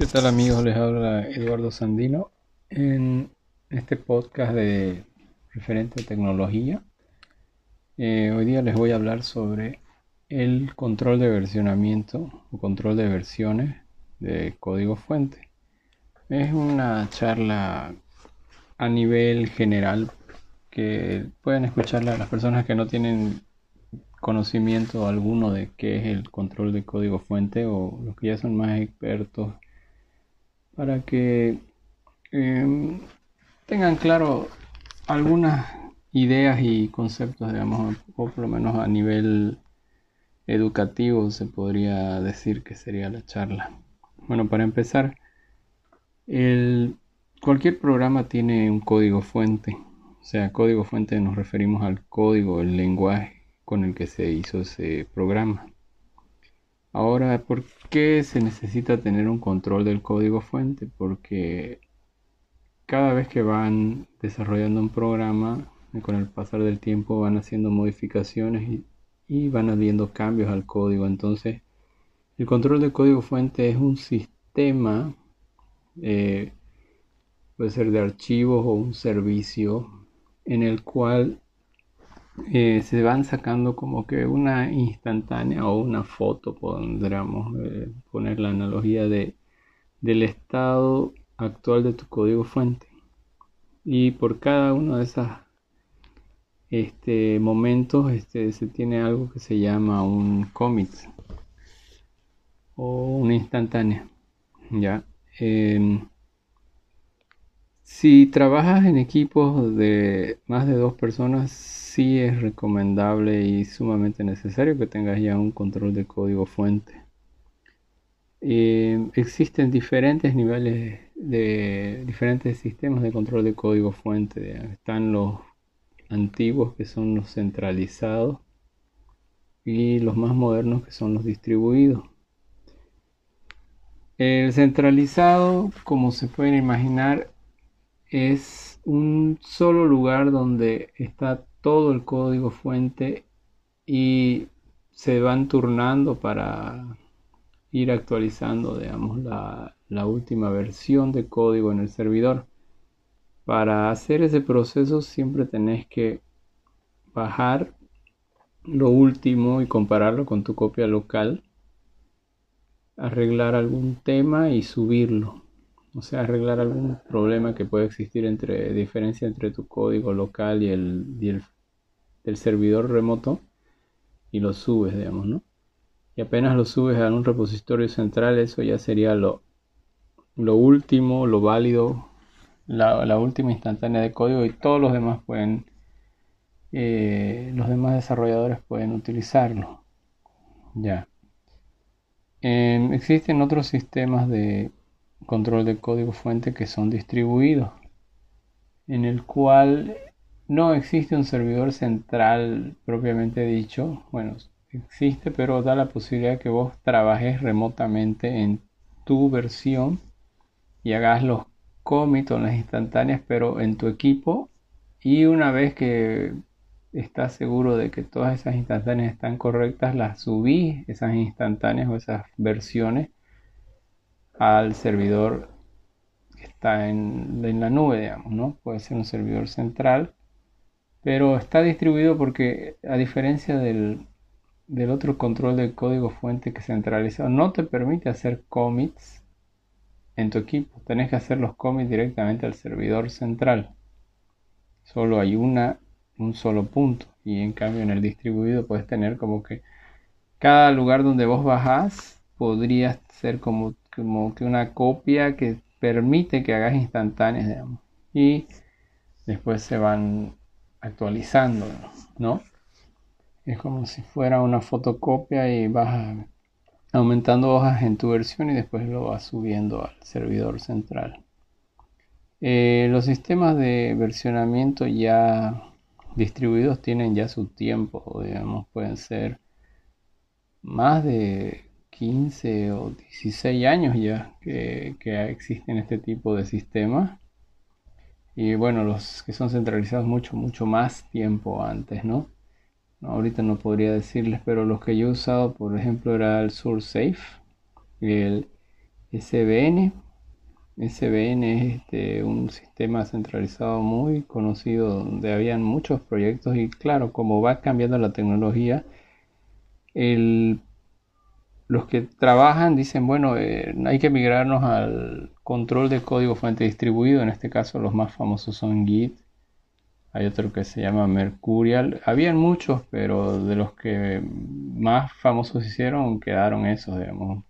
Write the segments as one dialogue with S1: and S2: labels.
S1: ¿Qué tal amigos? Les habla Eduardo Sandino en este podcast de referente a tecnología. Eh, hoy día les voy a hablar sobre el control de versionamiento o control de versiones de código fuente. Es una charla a nivel general que pueden escucharla las personas que no tienen conocimiento alguno de qué es el control de código fuente o los que ya son más expertos para que em, tengan claro algunas ideas y conceptos, digamos, o por lo menos a nivel educativo se podría decir que sería la charla. Bueno, para empezar, cualquier programa tiene un código fuente. O sea, código fuente nos referimos al código, el lenguaje con el que se hizo ese programa. Ahora, ¿por qué se necesita tener un control del código fuente? Porque cada vez que van desarrollando un programa, con el pasar del tiempo van haciendo modificaciones y, van habiendo cambios al código. Entonces, el control del código fuente es un sistema, eh, puede ser de archivos o un servicio, en el cual eh, se van sacando como que una instantánea o una foto, podríamos eh, poner la analogía de, del estado actual de tu código fuente. Y por cada uno de esos este, momentos este, se tiene algo que se llama un commit o una instantánea. ¿ya? Em, si trabajas en equipos de más de dos personas, sí es recomendable y sumamente necesario que tengas ya un control de código fuente. Eh, existen diferentes niveles de diferentes sistemas de control de código fuente. Están los antiguos que son los centralizados y los más modernos que son los distribuidos. El centralizado, como se pueden imaginar, es un solo lugar donde está todo el código fuente y se van turnando para ir actualizando, digamos, la, última versión de código en el servidor. Para hacer ese proceso siempre tenés que bajar lo último y compararlo con tu copia local, arreglar algún tema y subirlo o sea, arreglar algún problema que pueda existir entre diferencia entre tu código local y el, del servidor remoto y lo subes, digamos, ¿no? Y apenas lo subes a un repositorio central, eso ya sería lo, lo último, lo válido, la, última instantánea de código y todos los demás pueden, eh, los demás desarrolladores pueden utilizarlo. Ya. Em, existen otros sistemas de control de código fuente que son distribuidos, en el cual no existe un servidor central propiamente dicho. Bueno, existe, pero da la posibilidad que vos trabajes remotamente en tu versión y hagas los commits o las instantáneas, pero en tu equipo. Y una vez que estás seguro de que todas esas instantáneas están correctas, las subís, esas instantáneas o esas versiones al servidor que está en, la nube, digamos, ¿no? Puede ser un servidor central, pero está distribuido porque a diferencia del, del otro control del código fuente que centralizado no te permite hacer commits en tu equipo. Tenés que hacer los commits directamente al servidor central. Solo hay una, un solo punto. Y en cambio en el distribuido puedes tener como que cada lugar donde vos bajás podría ser como como que una copia que permite que hagas instantáneas, digamos. Y después se van actualizando, ¿no? Es como si fuera una fotocopia y vas aumentando hojas en tu versión y después lo vas subiendo al servidor central. Eh, los sistemas de versionamiento ya distribuidos tienen ya su tiempo, digamos, pueden ser más de 15 o 16 años ya que, existen este tipo de sistemas. Y bueno, los que son centralizados mucho, mucho más tiempo antes, ¿no? ahorita no podría decirles, pero los que yo he usado, por ejemplo, era el SourceSafe, el SBN. SBN es este, un sistema centralizado muy conocido donde habían muchos proyectos y claro, como va cambiando la tecnología, los que trabajan dicen, bueno, eh, hay que migrarnos al control de código fuente distribuido, en este caso los más famosos son Git, hay otro que se llama Mercurial. Habían muchos, pero de los que más famosos hicieron quedaron esos, digamos,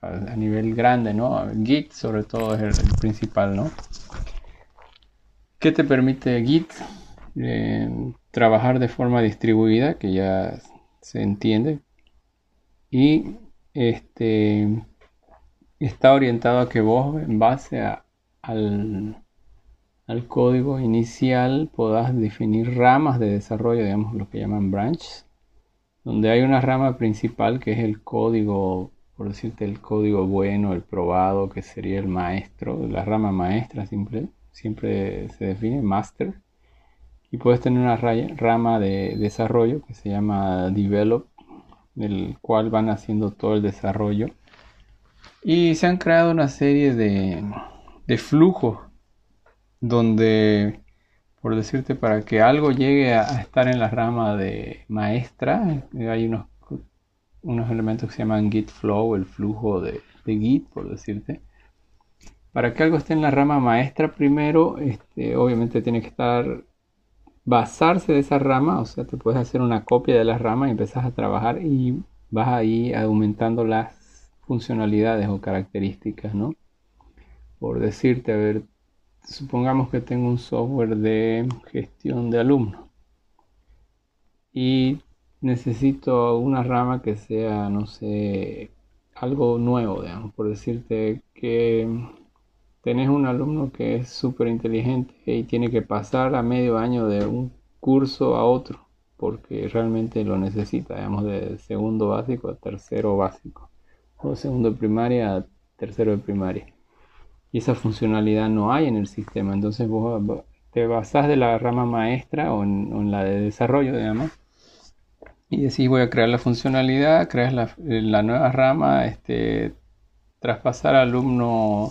S1: a, nivel grande, ¿no? Git sobre todo es el, principal, ¿no? ¿Qué te permite Git? Eh, trabajar de forma distribuida, que ya se entiende. Y este está orientado a que vos en base al al código inicial puedas definir ramas de desarrollo, digamos lo que llaman branches, donde hay una rama principal que es el código, por decirte el código bueno, el probado, que sería el maestro, la rama maestra siempre, siempre se define master. Y puedes tener una rama de desarrollo que se llama develop, del cual van haciendo todo el desarrollo. Y se han creado una serie de, de flujos donde, por decirte, para que algo llegue a, estar en la rama de maestra, hay unos, unos elementos que se llaman git flow, el flujo de, git, por decirte. Para que algo esté en la rama maestra primero, este, obviamente tiene que estar basarse de esa rama, o sea, te puedes hacer una copia de la rama y empezás a trabajar y vas ahí aumentando las funcionalidades o características, ¿no? Por decirte, a ver, supongamos que tengo un software de gestión de alumnos y necesito una rama que sea, no sé, algo nuevo, digamos, por decirte que tenés un alumno que es súper inteligente y tiene que pasar a medio año de un curso a otro porque realmente lo necesita, digamos, de segundo básico a tercero básico o segundo de primaria a tercero de primaria y esa funcionalidad no hay en el sistema. Entonces vos te basás de la rama maestra o en, la de desarrollo, digamos, y decís voy a crear la funcionalidad, creas la, la nueva rama, este, traspasar al alumno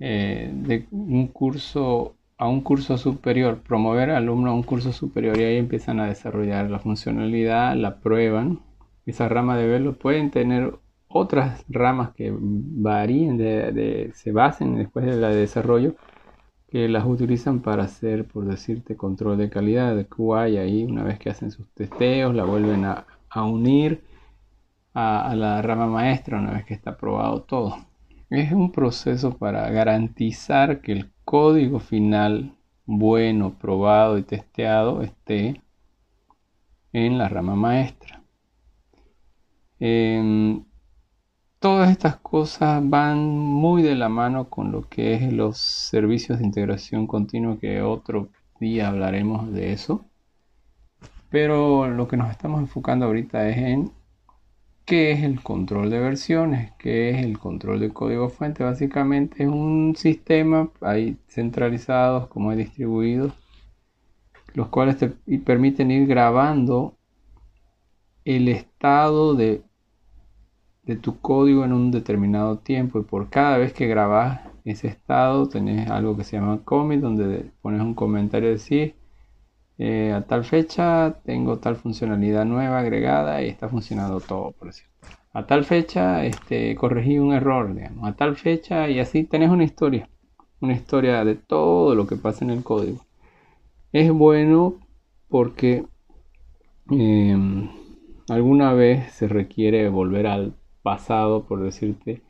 S1: eh, de un curso a un curso superior, promover al alumno a un curso superior y ahí empiezan a desarrollar la funcionalidad, la prueban. Esa rama de verlo pueden tener otras ramas que varíen, de, se basen después de la de desarrollo, que las utilizan para hacer, por decirte, control de calidad de y ahí una vez que hacen sus testeos, la vuelven a, unir a, la rama maestra una vez que está aprobado todo. Es un proceso para garantizar que el código final bueno, probado y testeado esté en la rama maestra. Em, todas estas cosas van muy de la mano con lo que es los servicios de integración continua, que otro día hablaremos de eso. Pero lo que nos estamos enfocando ahorita es en qué es el control de versiones, qué es el control de código fuente. Básicamente es un sistema, hay centralizados como hay distribuidos, los cuales te permiten ir grabando el estado de de tu código en un determinado tiempo y por cada vez que grabas ese estado tenés algo que se llama commit donde pones un comentario de decir eh, a tal fecha tengo tal funcionalidad nueva agregada y está funcionando todo por decir a tal fecha este, corregí un error digamos, a tal fecha y así tenés una historia. Una historia de todo lo que pasa en el código. Es bueno porque em, alguna vez se requiere volver al pasado, por decirte,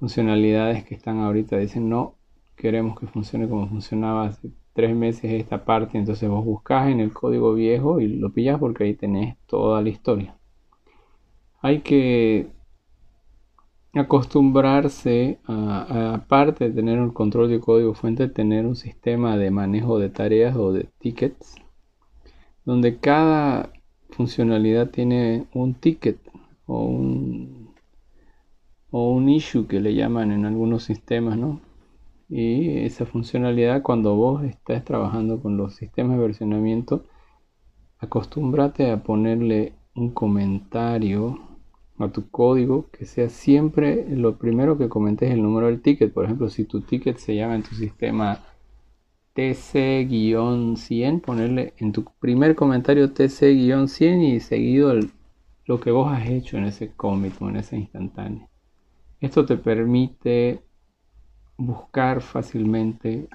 S1: funcionalidades que están ahorita, dicen no, queremos que funcione como funcionaba hace tres meses esta parte, entonces vos buscas en el código viejo y lo pillas porque ahí tenés toda la historia. Hay que acostumbrarse a, aparte de tener un control de código fuente, tener un sistema de manejo de tareas o de tickets, donde cada funcionalidad tiene un ticket o un o un issue que le llaman en algunos sistemas, ¿no? Y esa funcionalidad cuando vos estás trabajando con los sistemas de versionamiento, acostúmbrate a ponerle un comentario a tu código que sea siempre lo primero que comentes el número del ticket. Por ejemplo, si tu ticket se llama en tu sistema TC-100, ponerle en tu primer comentario TC-100 y seguido lo que vos has hecho en ese commit o en ese instantáneo. Esto te permite buscar fácilmente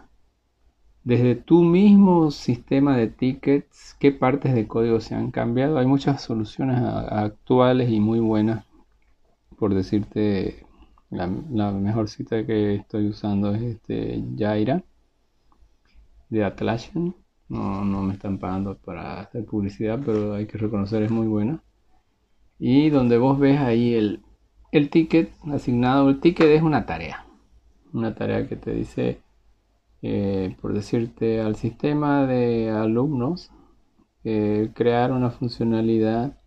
S1: desde tu mismo sistema de tickets qué partes de código se han cambiado. Hay muchas soluciones actuales y muy buenas. Por decirte, la, mejor cita que estoy usando es este Jaira de Atlassian. No, no me están pagando para hacer publicidad, pero hay que reconocer es muy buena. Y donde vos ves ahí el, el ticket asignado, el ticket es una tarea. Una tarea que te dice, eh, por decirte, al sistema de alumnos, eh, crear una funcionalidad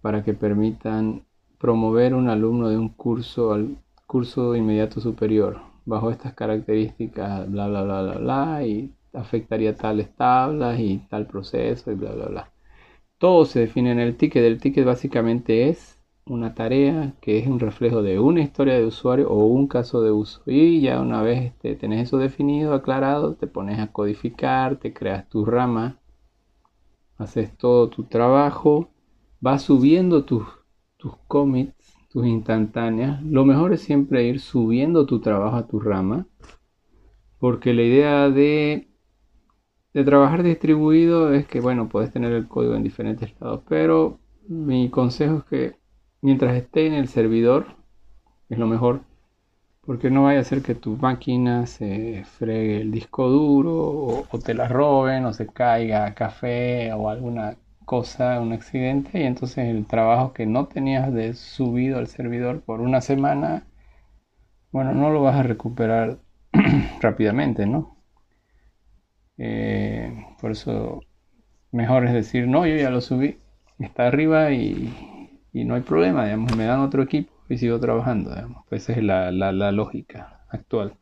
S1: para que permitan promover un alumno de un curso al curso inmediato superior bajo estas características, bla, bla, bla, bla, bla, y afectaría tales tablas y tal proceso y bla, bla, bla. Todo se define en el ticket. El ticket básicamente es una tarea que es un reflejo de una historia de usuario o un caso de uso. Y ya una vez este, tenés eso definido, aclarado, te pones a codificar, te creas tu rama, haces todo tu trabajo, vas subiendo tus, tus commits tus instantáneas, lo mejor es siempre ir subiendo tu trabajo a tu rama, porque la idea de, de trabajar distribuido es que, bueno, puedes tener el código en diferentes estados, pero mi consejo es que mientras esté en el servidor, es lo mejor, porque no vaya a ser que tu máquina se fregue el disco duro o, te la roben o se caiga café o alguna cosa, un accidente, y entonces el trabajo que no tenías de subido al servidor por una semana, bueno, no lo vas a recuperar rápidamente, ¿no? Eh, por eso mejor es decir, no, yo ya lo subí, está arriba y, y, no hay problema, digamos, me dan otro equipo y sigo trabajando, digamos. Pues esa es la, la, la lógica actual.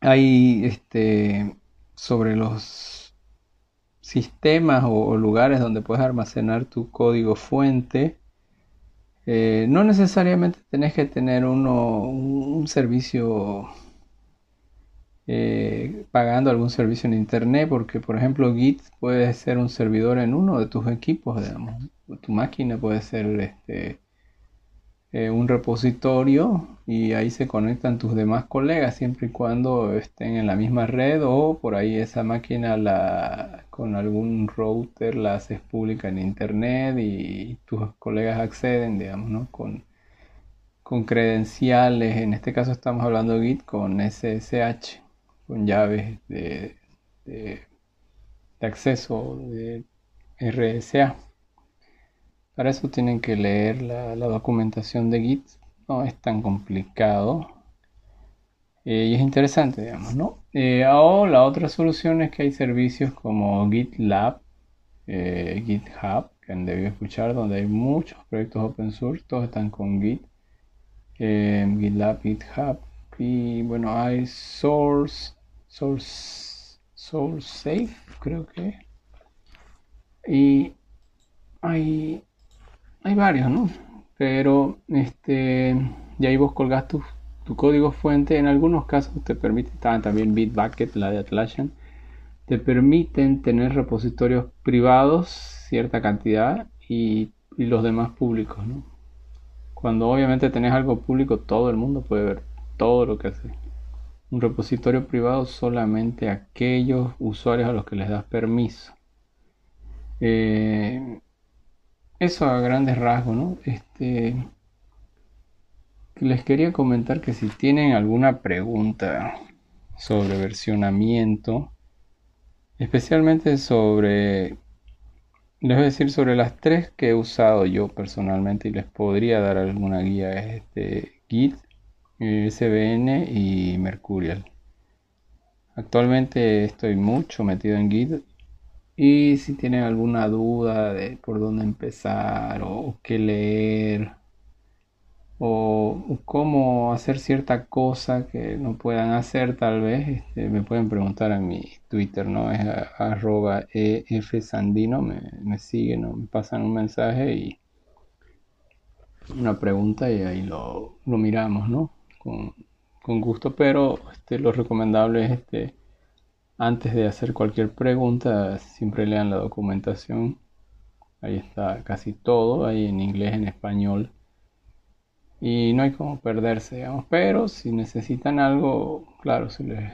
S1: Hay este sobre los sistemas o, lugares donde puedes almacenar tu código fuente, eh, no necesariamente tenés que tener uno, un, servicio eh, pagando algún servicio en internet, porque por ejemplo Git puede ser un servidor en uno de tus equipos, digamos. Tu máquina puede ser este, eh, un repositorio y ahí se conectan tus demás colegas siempre y cuando estén en la misma red o por ahí esa máquina la con algún router la haces pública en internet y tus colegas acceden digamos ¿no? con, con credenciales en este caso estamos hablando de Git con SSH con llaves de, de acceso de RSA para eso tienen que leer la, documentación de Git. No es tan complicado. Eh, y es interesante, digamos, ¿no? Eh, o la otra solución es que hay servicios como GitLab, eh, GitHub, que han debido escuchar, donde hay muchos proyectos open source, todos están con Git. GitLab, GitHub. Y bueno, hay Source, Source, Source Safe, creo que. Y hay hay varios, ¿no? Pero este, y ahí vos colgás tu, tu código fuente. En algunos casos te permite, también Bitbucket, la de Atlassian, te permiten tener repositorios privados, cierta cantidad, y, y los demás públicos, ¿no? Cuando obviamente tenés algo público, todo el mundo puede ver todo lo que haces. Un repositorio privado solamente aquellos usuarios a los que les das permiso. Eh, eso a grandes rasgos, ¿no? Este, les quería comentar que si tienen alguna pregunta sobre versionamiento, especialmente sobre, les voy a decir sobre las tres que he usado yo personalmente y les podría dar alguna guía, este, Git, SVN y Mercurial. Actualmente estoy mucho metido en Git y si tienen alguna duda de por dónde empezar o qué leer o, cómo hacer cierta cosa que no puedan hacer tal vez, este, me pueden preguntar en mi Twitter, ¿no? Es arroba efsandino, me, me siguen o me pasan un mensaje y, una pregunta y ahí lo, lo miramos, ¿no? Con, gusto, pero este, lo recomendable es este, antes de hacer cualquier pregunta, siempre lean la documentación. Ahí está casi todo, ahí en inglés, en español. Y no hay como perderse, digamos. Pero si necesitan algo, claro, se les,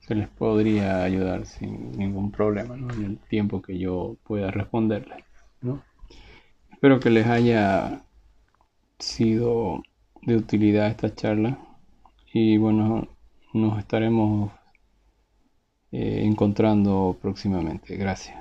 S1: se les podría ayudar sin ningún problema, ¿no? En el tiempo que yo pueda responderles, ¿no? Espero que les haya sido de utilidad esta charla y bueno, nos estaremos eh, encontrando próximamente. Gracias.